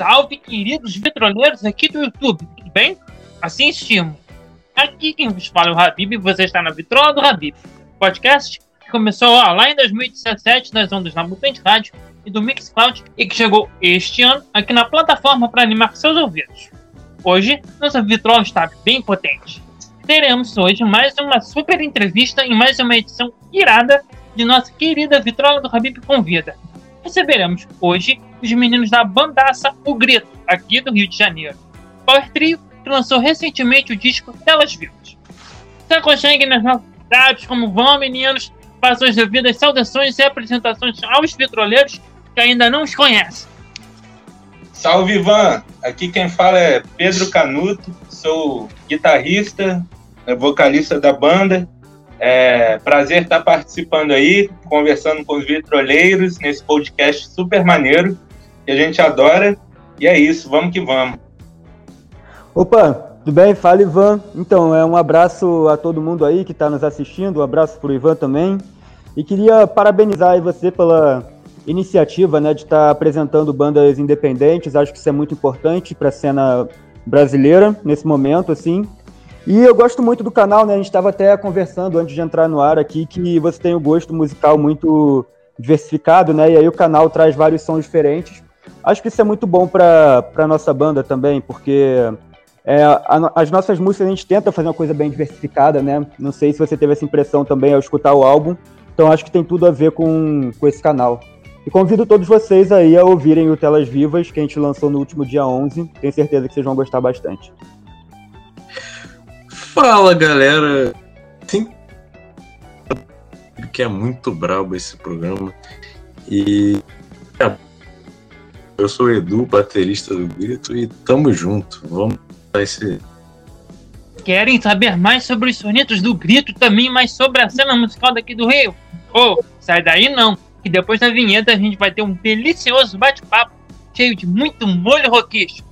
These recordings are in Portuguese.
Salve, queridos vitroleiros aqui do YouTube, tudo bem? Assim estimo. Aqui quem vos fala é o Habib e você está na Vitrola do Habib, podcast que começou ó, lá em 2017 nas ondas da Mutante Rádio e do Mixcloud e que chegou este ano aqui na plataforma para animar seus ouvidos. Hoje, nossa vitrola está bem potente. Teremos hoje mais uma super entrevista em mais uma edição irada de nossa querida Vitrola do Habib Convida. Receberemos hoje os meninos da bandaça O Grito, aqui do Rio de Janeiro. Power Trio, que lançou recentemente o disco Telas Vivas. Se aconcheguem nas nossas cidades, como vão, meninos, façam as devidas saudações e apresentações aos vitroleiros que ainda não os conhecem. Salve, Ivan! Aqui quem fala é Pedro Canuto, sou guitarrista, vocalista da banda é prazer estar participando aí, conversando com os vitroleiros nesse podcast super maneiro, que a gente adora. E é isso, vamos que vamos. Opa, tudo bem? Fala, Ivan. Então, é um abraço a todo mundo aí que está nos assistindo, um abraço para o Ivan também. E queria parabenizar você pela iniciativa né, de estar tá apresentando bandas independentes. Acho que isso é muito importante para a cena brasileira nesse momento, assim. E eu gosto muito do canal, né? A gente estava até conversando antes de entrar no ar aqui que você tem um gosto musical muito diversificado, né? E aí o canal traz vários sons diferentes. Acho que isso é muito bom para a nossa banda também, porque é, a, as nossas músicas a gente tenta fazer uma coisa bem diversificada, né? Não sei se você teve essa impressão também ao escutar o álbum. Então acho que tem tudo a ver com, com esse canal. E convido todos vocês aí a ouvirem o Telas Vivas, que a gente lançou no último dia 11. Tenho certeza que vocês vão gostar bastante. Fala galera! Sim, que é muito brabo esse programa. E eu sou o Edu, baterista do Grito, e tamo junto. Vamos esse. Querem saber mais sobre os sonetos do Grito, também mais sobre a cena musical daqui do Rio? Oh, sai daí não, que depois da vinheta a gente vai ter um delicioso bate-papo cheio de muito molho roquista.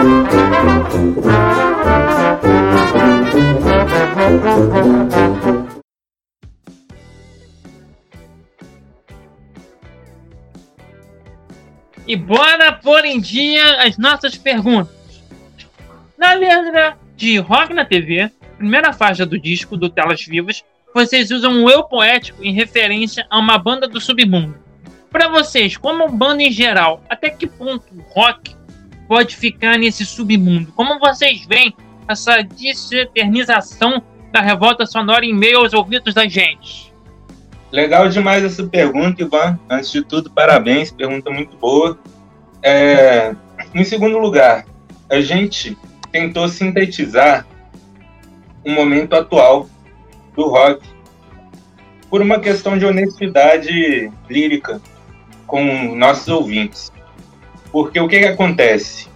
E bora pôr em dia as nossas perguntas. Na letra de Rock na TV, primeira faixa do disco do Telas Vivas, vocês usam um eu poético em referência a uma banda do submundo. Para vocês, como banda em geral, até que ponto o rock pode ficar nesse submundo? Como vocês veem essa deseternização da revolta sonora em meio aos ouvidos da gente? Legal demais essa pergunta, Ivan. Antes de tudo, parabéns, pergunta muito boa. É, em segundo lugar, a gente tentou sintetizar o momento atual do rock por uma questão de honestidade lírica com nossos ouvintes. Porque o que, que acontece?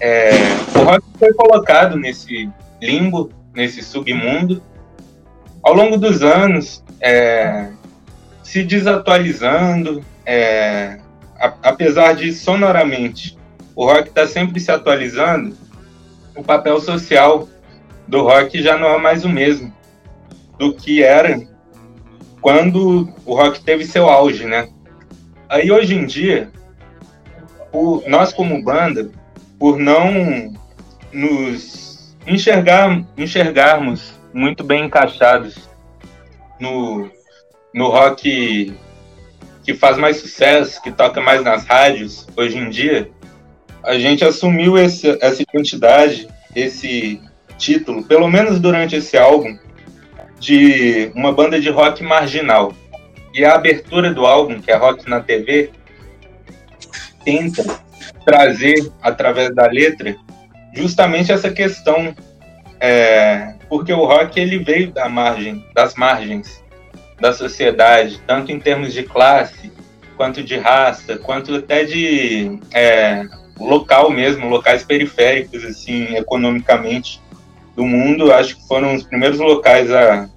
É, o rock foi colocado nesse limbo, nesse submundo, ao longo dos anos, é, se desatualizando, é, a, apesar de sonoramente o rock está sempre se atualizando, o papel social do rock já não é mais o mesmo do que era quando o rock teve seu auge, né? Aí hoje em dia, por, nós como banda, por não nos enxergar, enxergarmos muito bem encaixados no, no rock que faz mais sucesso, que toca mais nas rádios hoje em dia, a gente assumiu esse, essa quantidade, esse título, pelo menos durante esse álbum, de uma banda de rock marginal. E a abertura do álbum, que é Rock na TV, tenta trazer, através da letra, justamente essa questão. É, porque o rock ele veio da margem, das margens da sociedade, tanto em termos de classe, quanto de raça, quanto até de é, local mesmo, locais periféricos, assim, economicamente do mundo. Acho que foram os primeiros locais a,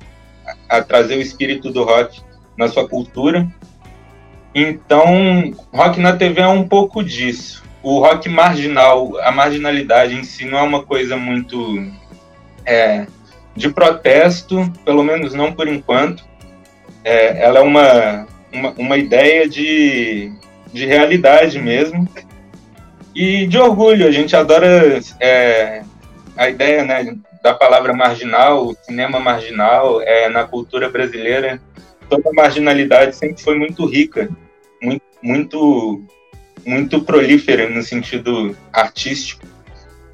a trazer o espírito do rock na sua cultura. Então, rock na TV é um pouco disso. O rock marginal, a marginalidade em si não é uma coisa muito é, de protesto, pelo menos não por enquanto. É, ela é uma, uma, uma ideia de, de realidade mesmo e de orgulho. A gente adora é, a ideia né, da palavra marginal, cinema marginal, é, na cultura brasileira. Toda marginalidade sempre foi muito rica, muito, muito, prolífera no sentido artístico.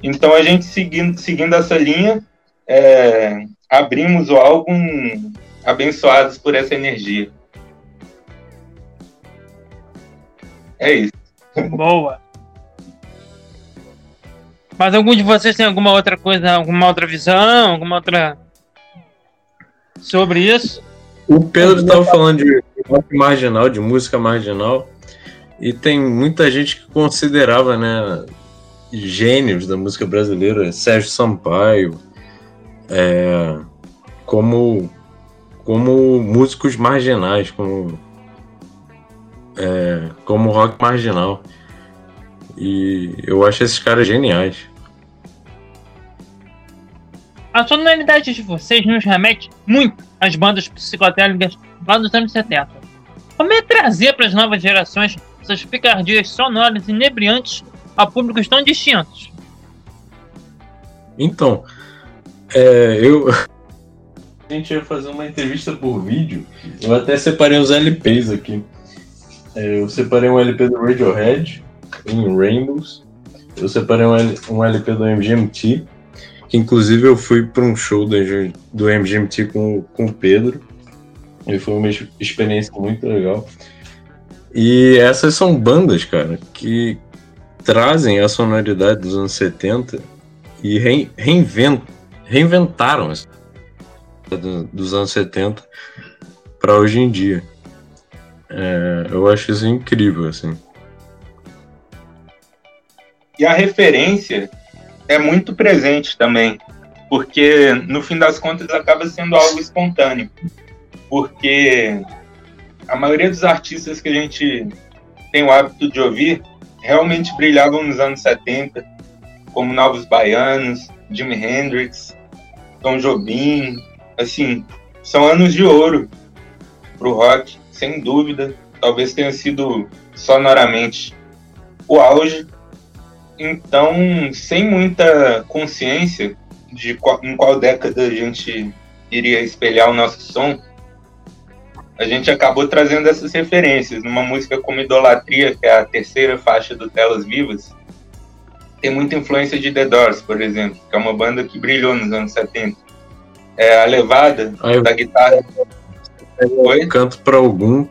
Então, a gente seguindo, seguindo essa linha, é, abrimos o álbum abençoados por essa energia. É isso. Boa. Mas algum de vocês tem alguma outra coisa, alguma outra visão, alguma outra sobre isso? O Pedro estava falando de rock marginal, de música marginal, e tem muita gente que considerava, né, gênios da música brasileira, Sérgio Sampaio, é, como como músicos marginais, como é, como rock marginal. E eu acho esses caras geniais. A sonoridade de vocês nos remete muito às bandas psicodélicas lá dos anos 70. Como é trazer para as novas gerações essas picardias sonoras inebriantes a públicos tão distintos? Então, é, eu. A gente ia fazer uma entrevista por vídeo. Eu até separei os LPs aqui. É, eu separei um LP do Radiohead, em Rainbows. Eu separei um, LP do MGMT que inclusive eu fui para um show do, do MGMT com, com o Pedro. E foi uma experiência muito legal. E essas são bandas, cara, que trazem a sonoridade dos anos 70 e reinventam, reinventaram do, dos anos 70 para hoje em dia. É, eu acho isso incrível, assim. E a referência é muito presente também, porque no fim das contas acaba sendo algo espontâneo, porque a maioria dos artistas que a gente tem o hábito de ouvir realmente brilhavam nos anos 70, como Novos Baianos, Jimi Hendrix, Tom Jobim, assim, são anos de ouro pro rock, sem dúvida. Talvez tenha sido sonoramente o auge, então, sem muita consciência de qual, em qual década a gente iria espelhar o nosso som, a gente acabou trazendo essas referências. Numa música como Idolatria, que é a terceira faixa do Telas Vivas, tem muita influência de The Doors, por exemplo, que é uma banda que brilhou nos anos 70. É a levada Aí, da guitarra. Oi? Canto para algum,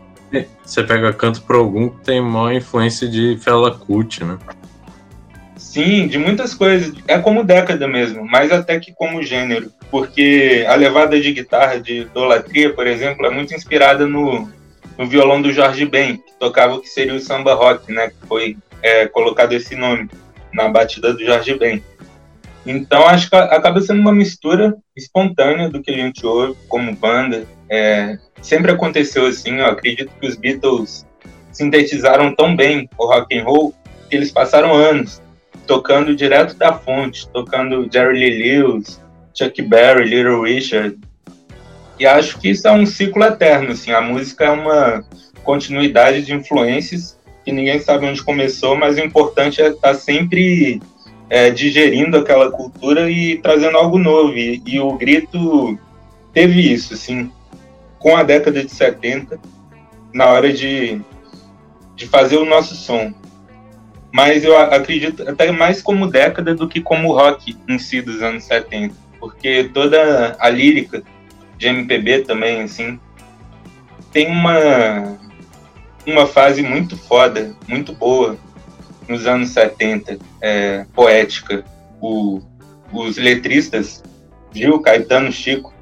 você pega canto para algum que tem maior influência de Fela Kuti, né? Sim, de muitas coisas. É como década mesmo, mais até que como gênero. Porque a levada de guitarra de Idolatria, por exemplo, é muito inspirada no, no violão do Jorge Ben, que tocava o que seria o samba rock, né? Que foi é, colocado esse nome na batida do Jorge Ben. Então acho que acaba sendo uma mistura espontânea do que a gente ouve como banda. É, sempre aconteceu assim. Eu acredito que os Beatles sintetizaram tão bem o rock and roll que eles passaram anos tocando direto da fonte, tocando Jerry Lee Lewis, Chuck Berry, Little Richard. E acho que isso é um ciclo eterno, assim, a música é uma continuidade de influências que ninguém sabe onde começou, mas o importante é estar tá sempre é, digerindo aquela cultura e trazendo algo novo. E, e o grito teve isso, assim, com a década de 70, na hora de, de fazer o nosso som mas eu acredito até mais como década do que como rock em si dos anos 70, porque toda a lírica de MPB também, assim, tem uma, uma fase muito foda, muito boa nos anos 70, é, poética. O, os letristas, Gil, Caetano, Chico,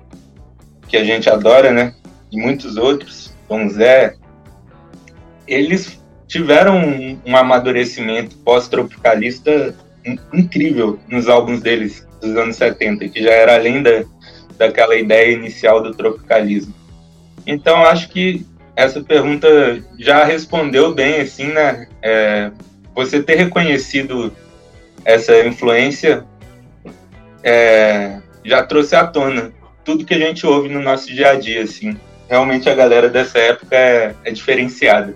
que a gente adora, né? E muitos outros, Tom Zé, eles tiveram um, um amadurecimento pós-tropicalista incrível nos álbuns deles dos anos 70, que já era além da, daquela ideia inicial do tropicalismo. Então, acho que essa pergunta já respondeu bem, assim, né? É, você ter reconhecido essa influência é, já trouxe à tona tudo que a gente ouve no nosso dia a dia, assim. Realmente a galera dessa época é, é diferenciada.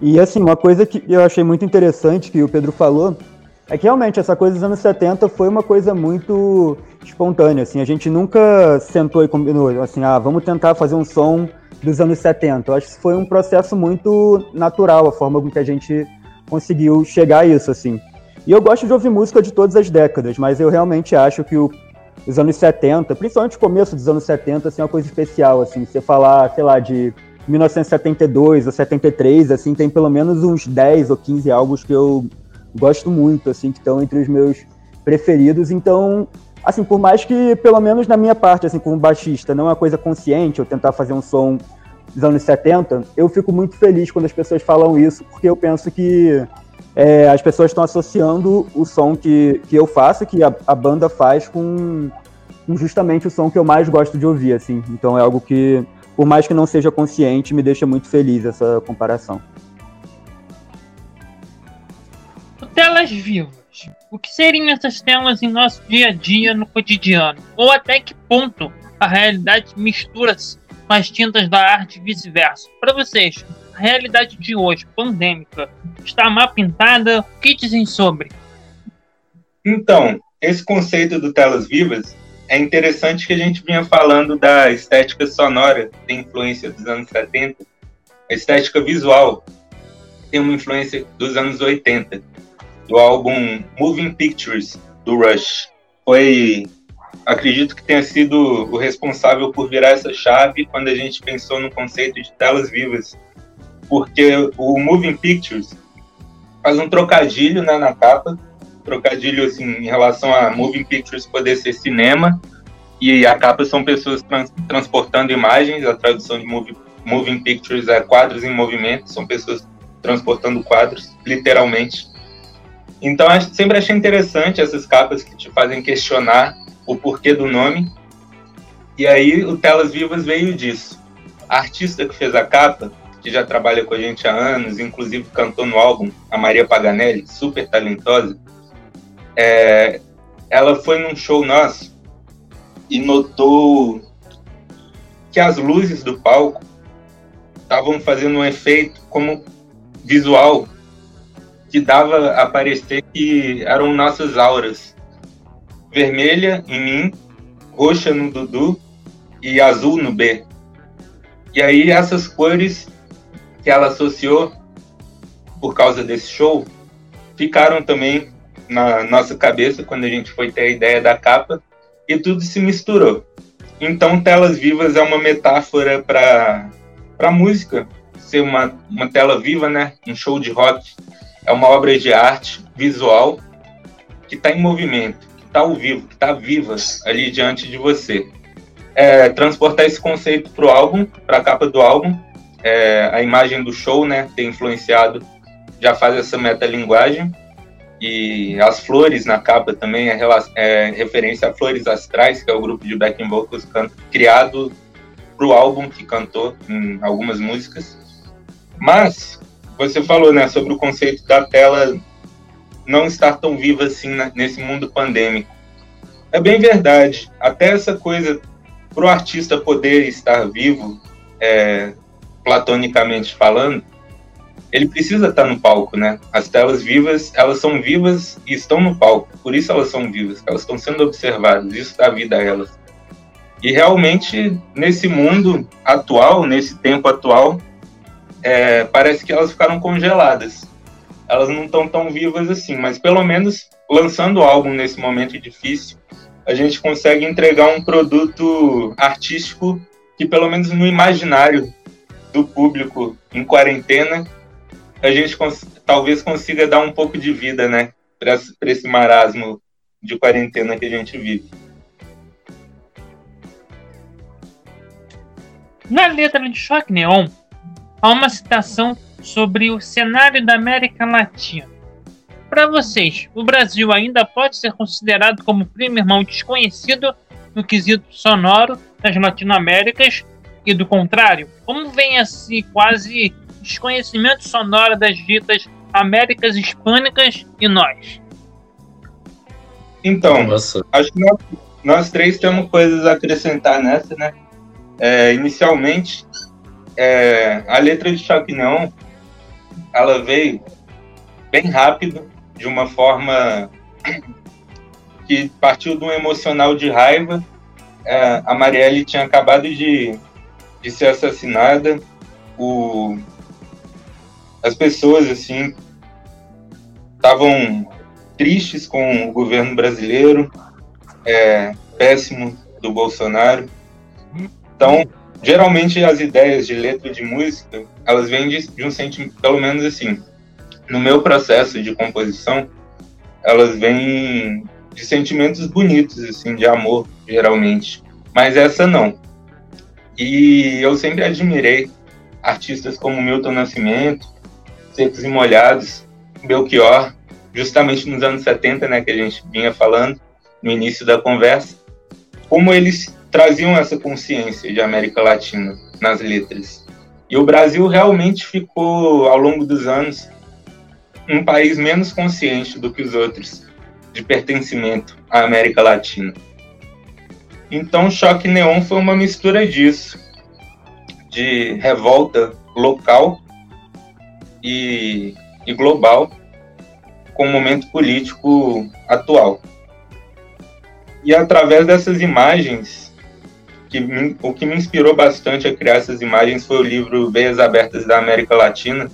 E assim, uma coisa que eu achei muito interessante que o Pedro falou é que realmente essa coisa dos anos 70 foi uma coisa muito espontânea, assim, a gente nunca sentou e combinou, assim, ah, vamos tentar fazer um som dos anos 70. Eu acho que foi um processo muito natural a forma com que a gente conseguiu chegar a isso, assim. E eu gosto de ouvir música de todas as décadas, mas eu realmente acho que o, os anos 70, principalmente o começo dos anos 70, assim, é uma coisa especial, assim, você falar, sei lá, de 1972 ou 73, assim, tem pelo menos uns 10 ou 15 álbuns que eu gosto muito, assim, que estão entre os meus preferidos. Então, assim, por mais que, pelo menos na minha parte, assim, como baixista, não é uma coisa consciente eu tentar fazer um som dos anos 70, eu fico muito feliz quando as pessoas falam isso, porque eu penso que é, as pessoas estão associando o som que, que eu faço, que a, a banda faz, com, com justamente o som que eu mais gosto de ouvir, assim. Então é algo que por mais que não seja consciente, me deixa muito feliz essa comparação. Telas vivas. O que seriam essas telas em nosso dia a dia, no cotidiano? Ou até que ponto a realidade mistura-se com as tintas da arte e vice-versa? Para vocês, a realidade de hoje, pandêmica, está mal pintada? O que dizem sobre? Então, esse conceito do telas vivas é interessante que a gente vinha falando da estética sonora, que tem influência dos anos 70, a estética visual tem uma influência dos anos 80, do álbum Moving Pictures, do Rush. Foi, acredito que tenha sido o responsável por virar essa chave quando a gente pensou no conceito de telas vivas, porque o Moving Pictures faz um trocadilho né, na capa, trocadilho assim, em relação a Moving Pictures poder ser cinema, e a capa são pessoas trans, transportando imagens, a tradução de movie, Moving Pictures é quadros em movimento, são pessoas transportando quadros, literalmente. Então, sempre achei interessante essas capas que te fazem questionar o porquê do nome. E aí, o Telas Vivas veio disso. A artista que fez a capa, que já trabalha com a gente há anos, inclusive cantou no álbum, a Maria Paganelli, super talentosa, é, ela foi num show nosso e notou que as luzes do palco estavam fazendo um efeito como visual que dava a parecer que eram nossas auras. Vermelha em mim, roxa no Dudu e azul no B. E aí essas cores que ela associou por causa desse show ficaram também na nossa cabeça quando a gente foi ter a ideia da capa e tudo se misturou. Então, Telas Vivas é uma metáfora para a música ser uma, uma tela viva, né? Um show de rock. É uma obra de arte visual que está em movimento, que está ao vivo, que está viva ali diante de você. É, transportar esse conceito para o álbum, para a capa do álbum, é, a imagem do show, né? Ter influenciado, já faz essa metalinguagem e as flores na capa também é, é referência a Flores Astrais, que é o grupo de backing vocals criado para o álbum que cantou em algumas músicas. Mas você falou, né, sobre o conceito da tela não estar tão viva assim nesse mundo pandêmico. É bem verdade. Até essa coisa para o artista poder estar vivo, é, platonicamente falando, ele precisa estar no palco, né? As telas vivas, elas são vivas e estão no palco, por isso elas são vivas, elas estão sendo observadas, isso dá vida a elas. E realmente, nesse mundo atual, nesse tempo atual, é, parece que elas ficaram congeladas. Elas não estão tão vivas assim, mas pelo menos lançando o álbum nesse momento difícil, a gente consegue entregar um produto artístico que, pelo menos no imaginário do público em quarentena, a gente cons talvez consiga dar um pouco de vida, né, para esse marasmo de quarentena que a gente vive. Na letra de Choque Neon, há uma citação sobre o cenário da América Latina. Para vocês, o Brasil ainda pode ser considerado como primo irmão desconhecido no quesito sonoro das Latinoaméricas e do contrário? Como vem esse quase desconhecimento sonoro das ditas Américas Hispânicas e nós. Então, Nossa. acho que nós três temos coisas a acrescentar nessa, né? É, inicialmente, é, a letra de Choque Neon, ela veio bem rápido, de uma forma que partiu de um emocional de raiva. É, a Marielle tinha acabado de, de ser assassinada. O, as pessoas, assim, estavam tristes com o governo brasileiro, é, péssimo do Bolsonaro. Então, geralmente as ideias de letra de música, elas vêm de, de um sentimento, pelo menos assim, no meu processo de composição, elas vêm de sentimentos bonitos, assim, de amor, geralmente. Mas essa não. E eu sempre admirei artistas como Milton Nascimento, Secos e Molhados, Belchior, justamente nos anos 70, né, que a gente vinha falando no início da conversa, como eles traziam essa consciência de América Latina nas letras. E o Brasil realmente ficou, ao longo dos anos, um país menos consciente do que os outros de pertencimento à América Latina. Então, Choque Neon foi uma mistura disso, de revolta local e, e global com o momento político atual. E através dessas imagens, que me, o que me inspirou bastante a criar essas imagens foi o livro Veias Abertas da América Latina.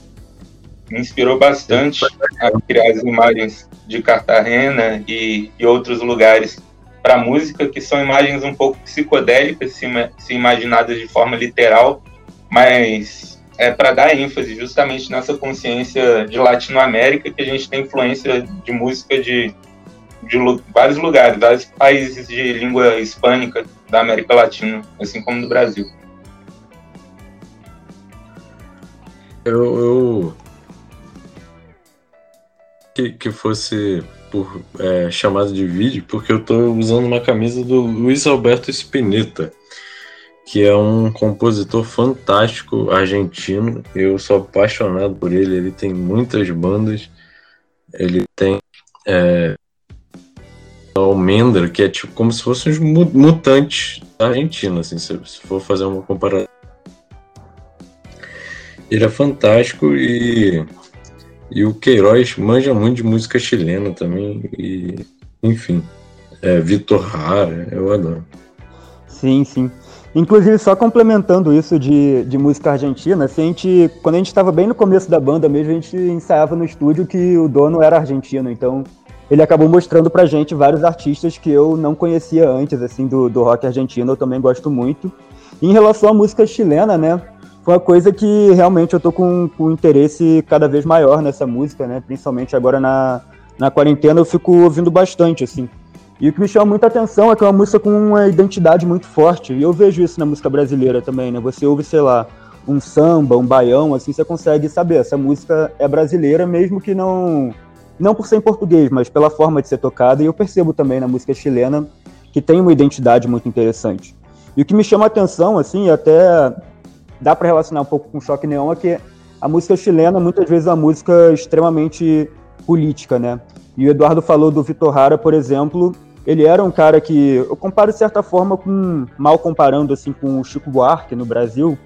Me inspirou bastante a criar as imagens de Cartagena e, e outros lugares para música, que são imagens um pouco psicodélicas, se, se imaginadas de forma literal, mas é para dar ênfase justamente nessa consciência de Latinoamérica, que a gente tem influência de música de, de vários lugares, vários países de língua hispânica da América Latina, assim como do Brasil. Eu, eu... Que, que fosse por é, chamada de vídeo, porque eu estou usando uma camisa do Luiz Alberto Spinetta que é um compositor fantástico argentino. Eu sou apaixonado por ele. Ele tem muitas bandas. Ele tem é, Almendra, que é tipo como se fossem os mutantes da Argentina, assim, se, se for fazer uma comparação. Ele é fantástico e, e o Queiroz manja muito de música chilena também. E, enfim, é, Vitor Hara, eu adoro. Sim, sim. Inclusive, só complementando isso de, de música argentina, assim, a gente, quando a gente estava bem no começo da banda mesmo, a gente ensaiava no estúdio que o dono era argentino, então ele acabou mostrando pra gente vários artistas que eu não conhecia antes, assim, do, do rock argentino, eu também gosto muito. E em relação à música chilena, né, foi uma coisa que realmente eu tô com, com interesse cada vez maior nessa música, né, principalmente agora na, na quarentena eu fico ouvindo bastante, assim. E o que me chama muita atenção é que é uma música com uma identidade muito forte. E eu vejo isso na música brasileira também, né? Você ouve, sei lá, um samba, um baião, assim, você consegue saber, essa música é brasileira, mesmo que não não por ser em português, mas pela forma de ser tocada. E eu percebo também na música chilena que tem uma identidade muito interessante. E o que me chama atenção, assim, até dá para relacionar um pouco com Choque Neon, é que a música chilena muitas vezes é uma música extremamente política, né? E o Eduardo falou do Vitor Hara, por exemplo, ele era um cara que eu comparo de certa forma com mal comparando assim com o Chico Buarque no Brasil,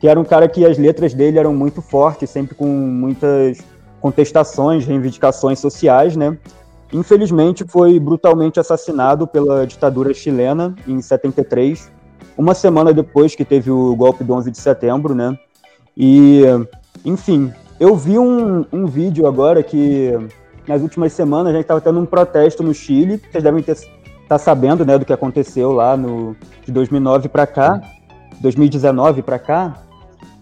que era um cara que as letras dele eram muito fortes, sempre com muitas contestações, reivindicações sociais, né? Infelizmente foi brutalmente assassinado pela ditadura chilena em 73, uma semana depois que teve o golpe do 11 de setembro, né? E, enfim, eu vi um, um vídeo agora que nas últimas semanas a gente estava tendo um protesto no Chile, vocês devem estar tá sabendo, né, do que aconteceu lá no de 2009 para cá, 2019 para cá.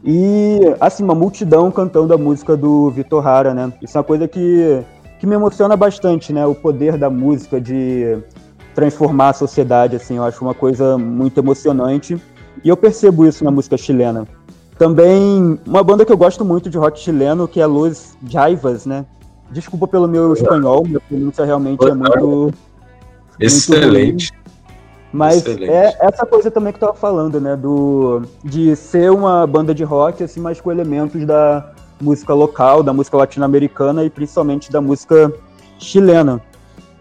E assim, uma multidão cantando a música do Vitor Hara, né? Isso é uma coisa que que me emociona bastante, né? O poder da música de transformar a sociedade, assim, eu acho uma coisa muito emocionante. E eu percebo isso na música chilena. Também uma banda que eu gosto muito de rock chileno, que é Los Jaivas, né? Desculpa pelo meu espanhol, minha pronúncia realmente é muito. Excelente. Muito mas Excelente. é essa coisa também que eu tava falando, né? Do, de ser uma banda de rock, assim, mas com elementos da música local, da música latino-americana e principalmente da música chilena.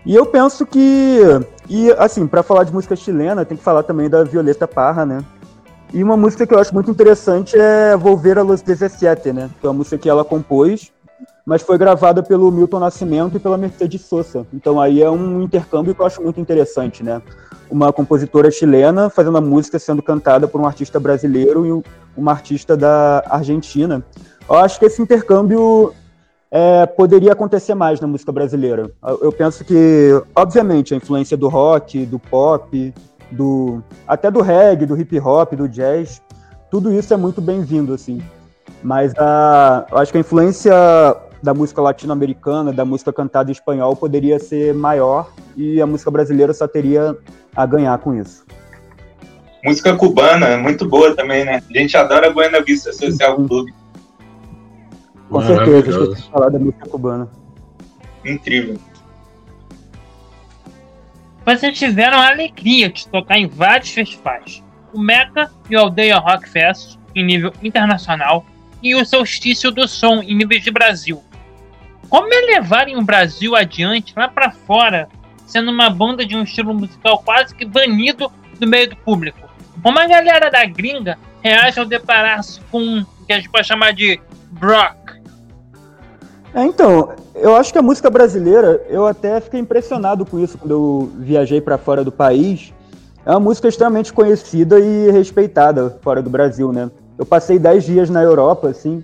E eu penso que E, assim, para falar de música chilena, tem que falar também da Violeta Parra, né? E uma música que eu acho muito interessante é Volver a los 17, né? Que é uma música que ela compôs, mas foi gravada pelo Milton Nascimento e pela Mercedes Sosa. Então aí é um intercâmbio que eu acho muito interessante, né? Uma compositora chilena fazendo a música sendo cantada por um artista brasileiro e uma artista da Argentina. Eu acho que esse intercâmbio é, poderia acontecer mais na música brasileira. Eu penso que, obviamente, a influência do rock, do pop, do até do reggae, do hip hop, do jazz, tudo isso é muito bem-vindo, assim. Mas a, acho que a influência da música latino-americana, da música cantada em espanhol, poderia ser maior e a música brasileira só teria a ganhar com isso. Música cubana, é muito boa também, né? A gente adora Buena Vista Social Clube. Com certeza, esqueci de falar da música cubana. Incrível. Vocês tiveram a alegria de tocar em vários festivais. O Meca e o Aldeia Rock Fest, em nível internacional, e o Solstício do Som, em nível de Brasil. Como é levarem o Brasil adiante lá para fora, sendo uma banda de um estilo musical quase que banido do meio do público? Como a galera da gringa reage ao deparar-se com o que a gente pode chamar de rock? É, então, eu acho que a música brasileira, eu até fiquei impressionado com isso quando eu viajei para fora do país. É uma música extremamente conhecida e respeitada fora do Brasil, né? Eu passei 10 dias na Europa, assim,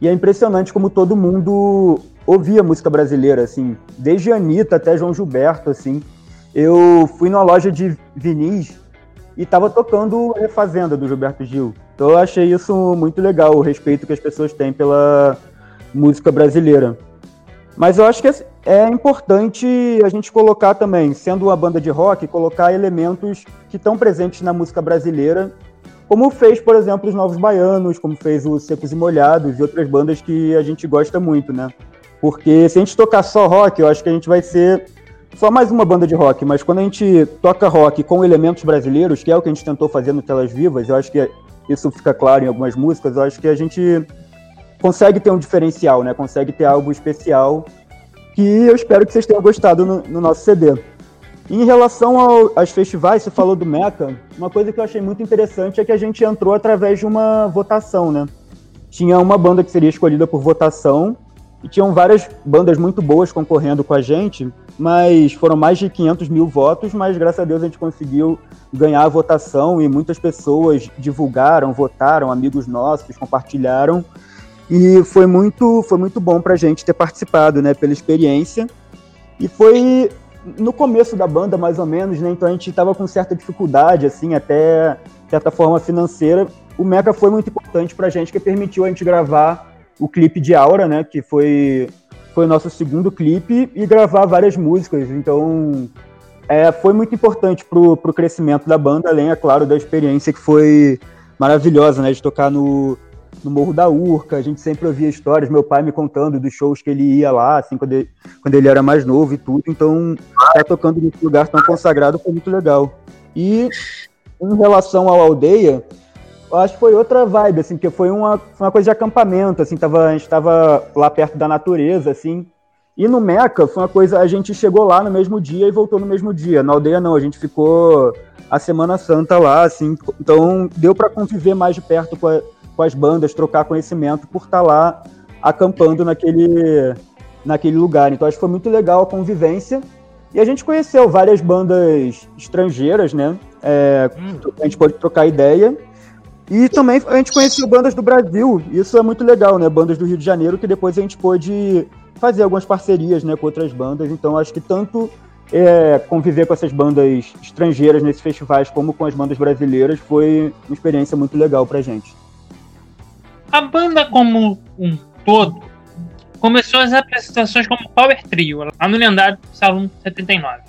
e é impressionante como todo mundo ouvia música brasileira, assim, desde Anitta até João Gilberto, assim. Eu fui numa loja de vinis e tava tocando Refazenda do Gilberto Gil. Então eu achei isso muito legal, o respeito que as pessoas têm pela música brasileira. Mas eu acho que é importante a gente colocar também, sendo uma banda de rock, colocar elementos que estão presentes na música brasileira, como fez, por exemplo, os Novos Baianos, como fez os Secos e Molhados e outras bandas que a gente gosta muito, né? Porque se a gente tocar só rock, eu acho que a gente vai ser só mais uma banda de rock, mas quando a gente toca rock com elementos brasileiros, que é o que a gente tentou fazer no Telas Vivas, eu acho que isso fica claro em algumas músicas, eu acho que a gente consegue ter um diferencial, né? Consegue ter algo especial que eu espero que vocês tenham gostado no, no nosso CD. Em relação ao, aos festivais, você falou do Meca, uma coisa que eu achei muito interessante é que a gente entrou através de uma votação, né? Tinha uma banda que seria escolhida por votação e tinham várias bandas muito boas concorrendo com a gente, mas foram mais de 500 mil votos, mas graças a Deus a gente conseguiu ganhar a votação e muitas pessoas divulgaram, votaram, amigos nossos compartilharam e foi muito, foi muito bom para a gente ter participado, né, pela experiência. E foi no começo da banda, mais ou menos, né, então a gente estava com certa dificuldade, assim, até certa forma financeira. O Meca foi muito importante para a gente, que permitiu a gente gravar o clipe de Aura, né, que foi, foi o nosso segundo clipe, e gravar várias músicas. Então, é, foi muito importante para o crescimento da banda, além, é claro, da experiência que foi maravilhosa, né, de tocar no, no Morro da Urca, a gente sempre ouvia histórias, meu pai me contando dos shows que ele ia lá, assim, quando ele, quando ele era mais novo e tudo, então estar tá tocando nesse lugar tão consagrado foi muito legal. E em relação ao Aldeia, acho que foi outra vibe, assim, porque foi uma, foi uma coisa de acampamento, assim, tava, a gente estava lá perto da natureza, assim, e no Meca foi uma coisa, a gente chegou lá no mesmo dia e voltou no mesmo dia. Na aldeia não, a gente ficou a Semana Santa lá, assim, então deu para conviver mais de perto com, a, com as bandas, trocar conhecimento por estar tá lá acampando naquele, naquele lugar. Então acho que foi muito legal a convivência. E a gente conheceu várias bandas estrangeiras, né? É, hum. A gente pode trocar ideia. E também a gente conheceu bandas do Brasil. Isso é muito legal, né? Bandas do Rio de Janeiro, que depois a gente pôde fazer algumas parcerias né, com outras bandas. Então acho que tanto é, conviver com essas bandas estrangeiras nesses festivais como com as bandas brasileiras foi uma experiência muito legal pra gente. A banda como um todo começou as apresentações como Power Trio, lá no lendário Salão 79.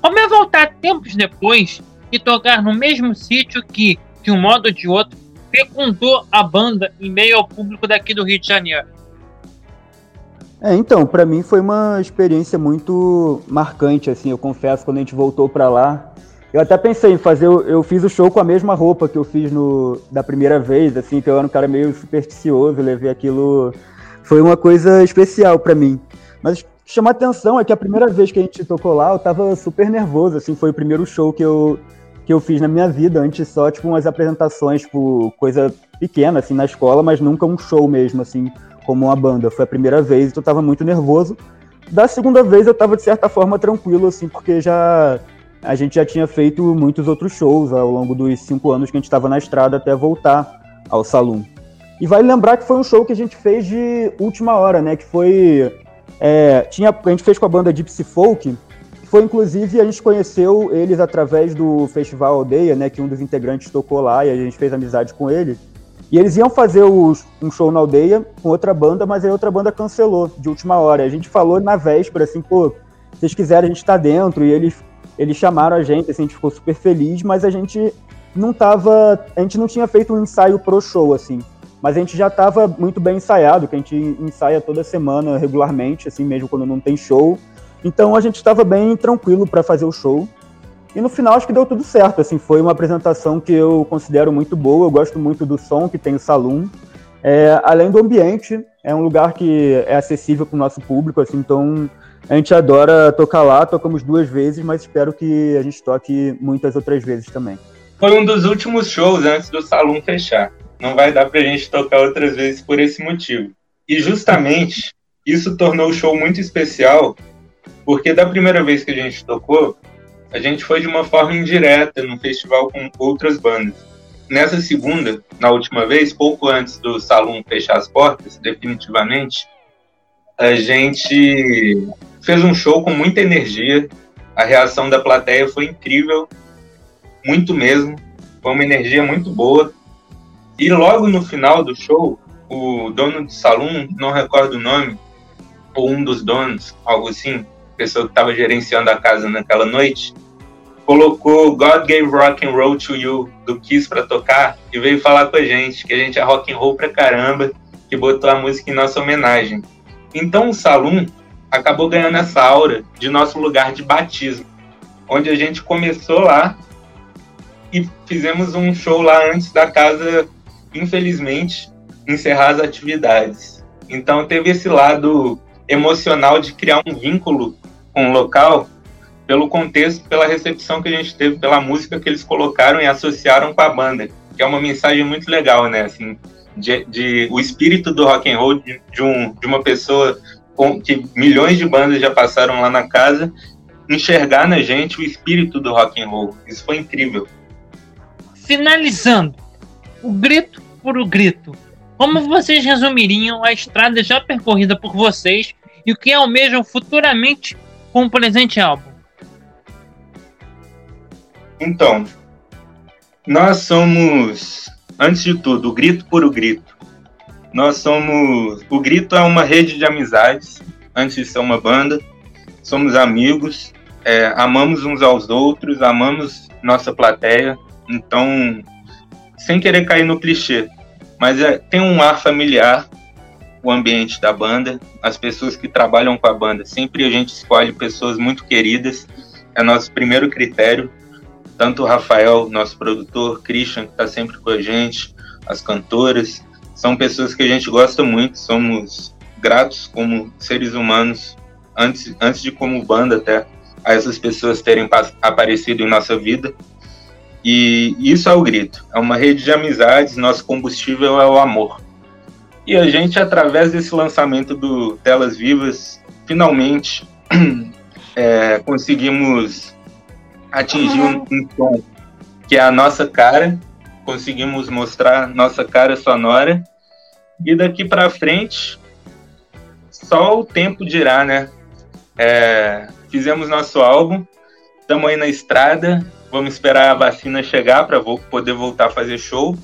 Como é voltar tempos depois e tocar no mesmo sítio que, de um modo ou de outro, fecundou a banda em meio ao público daqui do Rio de Janeiro? É, então, para mim foi uma experiência muito marcante, assim, eu confesso, quando a gente voltou para lá, eu até pensei em fazer, eu fiz o show com a mesma roupa que eu fiz no, da primeira vez, assim, que eu era um cara meio supersticioso, levei aquilo, foi uma coisa especial para mim. Mas chama atenção é que a primeira vez que a gente tocou lá, eu tava super nervoso, assim, foi o primeiro show que eu, que eu fiz na minha vida, antes só, tipo, umas apresentações, tipo, coisa pequena, assim, na escola, mas nunca um show mesmo, assim, como uma banda. Foi a primeira vez, então eu tava muito nervoso. Da segunda vez eu tava, de certa forma, tranquilo, assim, porque já a gente já tinha feito muitos outros shows ao longo dos cinco anos que a gente estava na estrada até voltar ao salão. E vale lembrar que foi um show que a gente fez de última hora, né? Que foi. É, tinha, a gente fez com a banda Gypsy Folk. Foi inclusive a gente conheceu eles através do Festival Aldeia, né? Que um dos integrantes tocou lá e a gente fez amizade com ele. E eles iam fazer os, um show na aldeia com outra banda, mas aí outra banda cancelou de última hora. A gente falou na véspera, assim, pô, se vocês quiserem, a gente tá dentro. E eles eles chamaram a gente, assim, a gente ficou super feliz, mas a gente não tava. A gente não tinha feito um ensaio pro show, assim. Mas a gente já estava muito bem ensaiado, que a gente ensaia toda semana regularmente, assim, mesmo quando não tem show. Então a gente estava bem tranquilo para fazer o show. E no final acho que deu tudo certo, assim, foi uma apresentação que eu considero muito boa, eu gosto muito do som que tem o Saloon. É, além do ambiente, é um lugar que é acessível para o nosso público, assim, então a gente adora tocar lá, tocamos duas vezes, mas espero que a gente toque muitas outras vezes também. Foi um dos últimos shows antes do salão fechar. Não vai dar pra gente tocar outras vezes por esse motivo. E justamente isso tornou o show muito especial, porque da primeira vez que a gente tocou, a gente foi de uma forma indireta num festival com outras bandas. Nessa segunda, na última vez, pouco antes do salão fechar as portas, definitivamente, a gente fez um show com muita energia. A reação da plateia foi incrível, muito mesmo. Foi uma energia muito boa. E logo no final do show, o dono do salão, não recordo o nome, ou um dos donos, algo assim, pessoa que estava gerenciando a casa naquela noite, colocou God Gave Rock and Roll to You do Kiss para tocar e veio falar com a gente que a gente é rock and roll pra caramba, que botou a música em nossa homenagem. Então o salão acabou ganhando essa aura de nosso lugar de batismo, onde a gente começou lá e fizemos um show lá antes da casa, infelizmente, encerrar as atividades. Então teve esse lado emocional de criar um vínculo com o local pelo contexto, pela recepção que a gente teve, pela música que eles colocaram e associaram com a banda, que é uma mensagem muito legal, né? Assim, de, de o espírito do rock and roll de, de, um, de uma pessoa que milhões de bandas já passaram lá na casa, enxergar na gente o espírito do rock and roll. Isso foi incrível. Finalizando, o grito por o grito. Como vocês resumiriam a estrada já percorrida por vocês e o que almejam futuramente com presente álbum? Então, nós somos, antes de tudo, o grito por o grito. Nós somos. O Grito é uma rede de amizades, antes de ser uma banda. Somos amigos, é, amamos uns aos outros, amamos nossa plateia. Então, sem querer cair no clichê, mas é, tem um ar familiar o ambiente da banda, as pessoas que trabalham com a banda. Sempre a gente escolhe pessoas muito queridas, é nosso primeiro critério. Tanto o Rafael, nosso produtor, Christian, que está sempre com a gente, as cantoras, são pessoas que a gente gosta muito, somos gratos como seres humanos, antes, antes de como banda até, a essas pessoas terem aparecido em nossa vida. E isso é o grito, é uma rede de amizades, nosso combustível é o amor. E a gente, através desse lançamento do Telas Vivas, finalmente é, conseguimos atingir um, um tom que é a nossa cara, conseguimos mostrar nossa cara sonora. E daqui para frente, só o tempo dirá, né? É, fizemos nosso álbum, estamos aí na estrada, vamos esperar a vacina chegar para poder voltar a fazer show.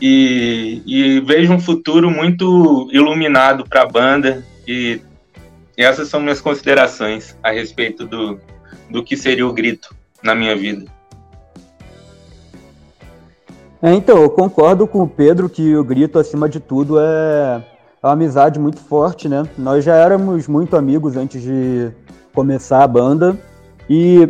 E, e, vejo um futuro muito iluminado para a banda e, essas são minhas considerações a respeito do, do que seria o grito na minha vida. É, então, eu concordo com o Pedro que o grito, acima de tudo, é, é uma amizade muito forte, né? Nós já éramos muito amigos antes de começar a banda e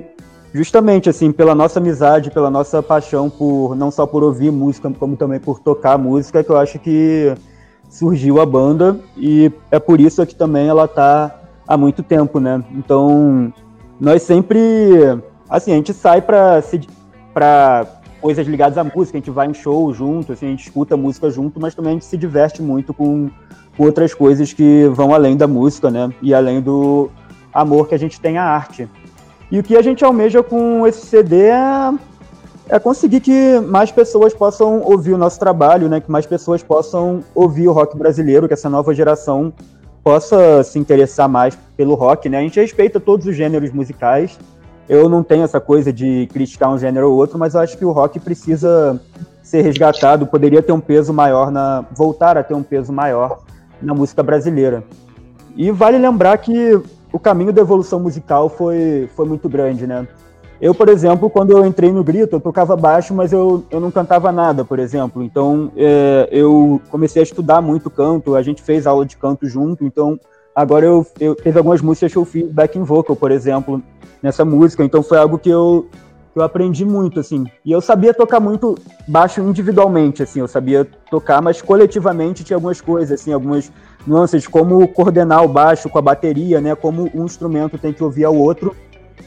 justamente assim pela nossa amizade, pela nossa paixão por não só por ouvir música, como também por tocar música, que eu acho que surgiu a banda e é por isso que também ela está há muito tempo, né? Então, nós sempre, assim, a gente sai para para coisas ligadas à música, a gente vai em show junto, assim, a gente escuta música junto, mas também a gente se diverte muito com, com outras coisas que vão além da música, né? E além do amor que a gente tem à arte. E o que a gente almeja com esse CD é, é conseguir que mais pessoas possam ouvir o nosso trabalho, né? Que mais pessoas possam ouvir o rock brasileiro, que essa nova geração possa se interessar mais pelo rock, né? A gente respeita todos os gêneros musicais. Eu não tenho essa coisa de criticar um gênero ou outro, mas eu acho que o rock precisa ser resgatado, poderia ter um peso maior na voltar a ter um peso maior na música brasileira. E vale lembrar que o caminho da evolução musical foi, foi muito grande, né? Eu, por exemplo, quando eu entrei no Grito, eu tocava baixo, mas eu, eu não cantava nada, por exemplo. Então, é, eu comecei a estudar muito canto, a gente fez aula de canto junto, então agora eu, eu teve algumas músicas que eu fiz backing vocal, por exemplo, nessa música, então foi algo que eu, eu aprendi muito, assim. E eu sabia tocar muito baixo individualmente, assim, eu sabia tocar, mas coletivamente tinha algumas coisas, assim, algumas nuances, como coordenar o baixo com a bateria, né, como um instrumento tem que ouvir ao outro,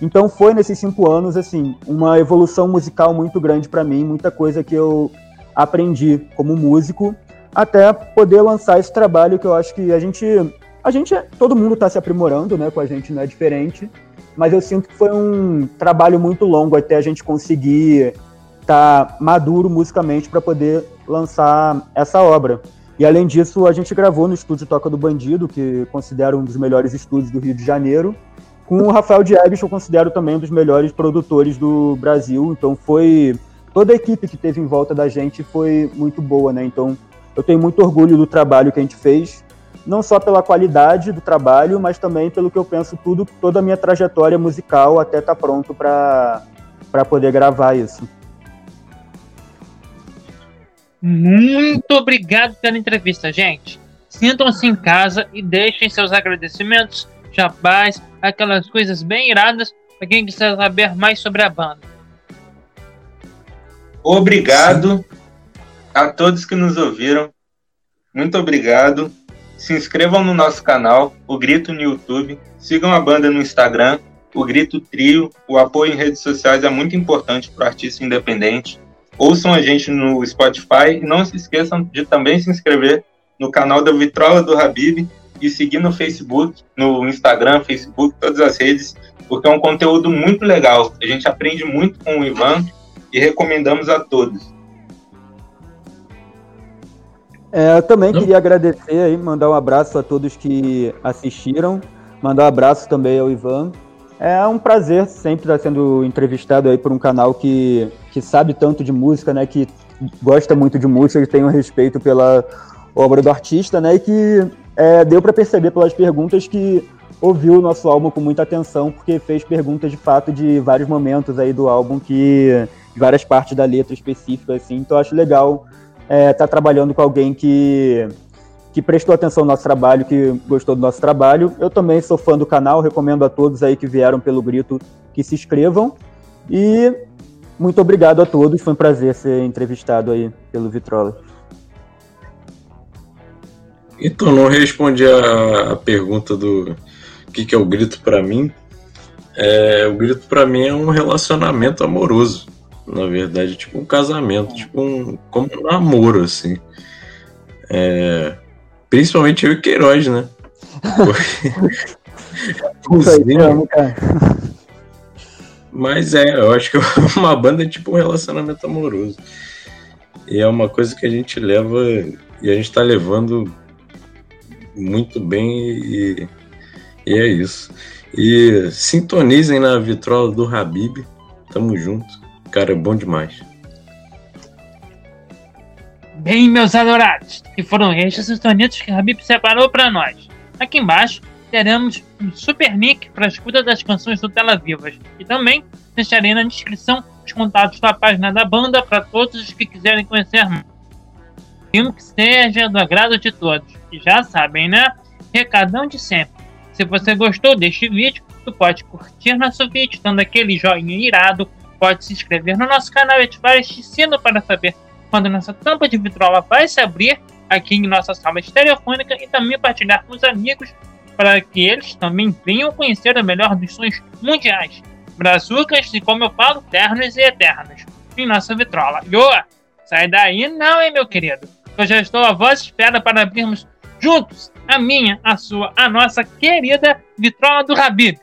então foi nesses cinco anos assim uma evolução musical muito grande para mim, muita coisa que eu aprendi como músico até poder lançar esse trabalho que eu acho que a gente a gente todo mundo está se aprimorando, né? Com a gente não é diferente, mas eu sinto que foi um trabalho muito longo até a gente conseguir estar tá maduro musicalmente para poder lançar essa obra. E além disso, a gente gravou no estúdio Toca do Bandido, que considero um dos melhores estúdios do Rio de Janeiro com o Rafael Diegues, eu considero também um dos melhores produtores do Brasil. Então foi. Toda a equipe que teve em volta da gente foi muito boa, né? Então eu tenho muito orgulho do trabalho que a gente fez, não só pela qualidade do trabalho, mas também pelo que eu penso tudo, toda a minha trajetória musical até estar tá pronto para poder gravar isso. Muito obrigado pela entrevista, gente. Sintam-se em casa e deixem seus agradecimentos jabás, aquelas coisas bem iradas para quem quiser saber mais sobre a banda. Obrigado a todos que nos ouviram. Muito obrigado. Se inscrevam no nosso canal, o Grito no YouTube. Sigam a banda no Instagram, o Grito Trio. O apoio em redes sociais é muito importante para o artista independente. Ouçam a gente no Spotify e não se esqueçam de também se inscrever no canal da Vitrola do Habib e seguir no Facebook, no Instagram, Facebook, todas as redes, porque é um conteúdo muito legal. A gente aprende muito com o Ivan e recomendamos a todos. É, eu também Não? queria agradecer aí, mandar um abraço a todos que assistiram, mandar um abraço também ao Ivan. É um prazer sempre estar sendo entrevistado aí por um canal que, que sabe tanto de música, né? Que gosta muito de música, e tem um respeito pela obra do artista, né? E que é, deu para perceber pelas perguntas que ouviu o nosso álbum com muita atenção, porque fez perguntas de fato de vários momentos aí do álbum, que de várias partes da letra específica, assim. Então acho legal estar é, tá trabalhando com alguém que que prestou atenção no nosso trabalho, que gostou do nosso trabalho. Eu também sou fã do canal, recomendo a todos aí que vieram pelo grito que se inscrevam. E muito obrigado a todos, foi um prazer ser entrevistado aí pelo Vitrola. Então, não respondi a, a pergunta do que, que é o grito para mim. É, o grito para mim é um relacionamento amoroso. Na verdade, tipo um casamento, tipo um, como um namoro, assim. É, principalmente eu e Queiroz, né? Mas é, eu acho que uma banda é tipo um relacionamento amoroso. E é uma coisa que a gente leva e a gente tá levando muito bem e, e é isso. E sintonizem na vitrola do Habib. Tamo junto. Cara, é bom demais. Bem, meus adorados, que foram estes os tonitos que Habib separou para nós. Aqui embaixo teremos um super link para a escuta das canções do Tela Vivas e também deixarei na descrição os contatos da página da banda para todos os que quiserem conhecer mais. Filme que seja do agrado de todos já sabem, né? Recadão de sempre. Se você gostou deste vídeo, tu pode curtir nosso vídeo, dando aquele joinha irado, pode se inscrever no nosso canal e ativar este sino para saber quando nossa tampa de vitrola vai se abrir aqui em nossa sala estereofônica e também partilhar com os amigos para que eles também venham conhecer o melhor dos sons mundiais. Brazucas e, como eu falo, ternos e eternos. Em nossa vitrola. Yo! Sai daí não, hein, meu querido? Eu já estou a voz espera para abrirmos juntos a minha, a sua, a nossa querida vitrola do Habib.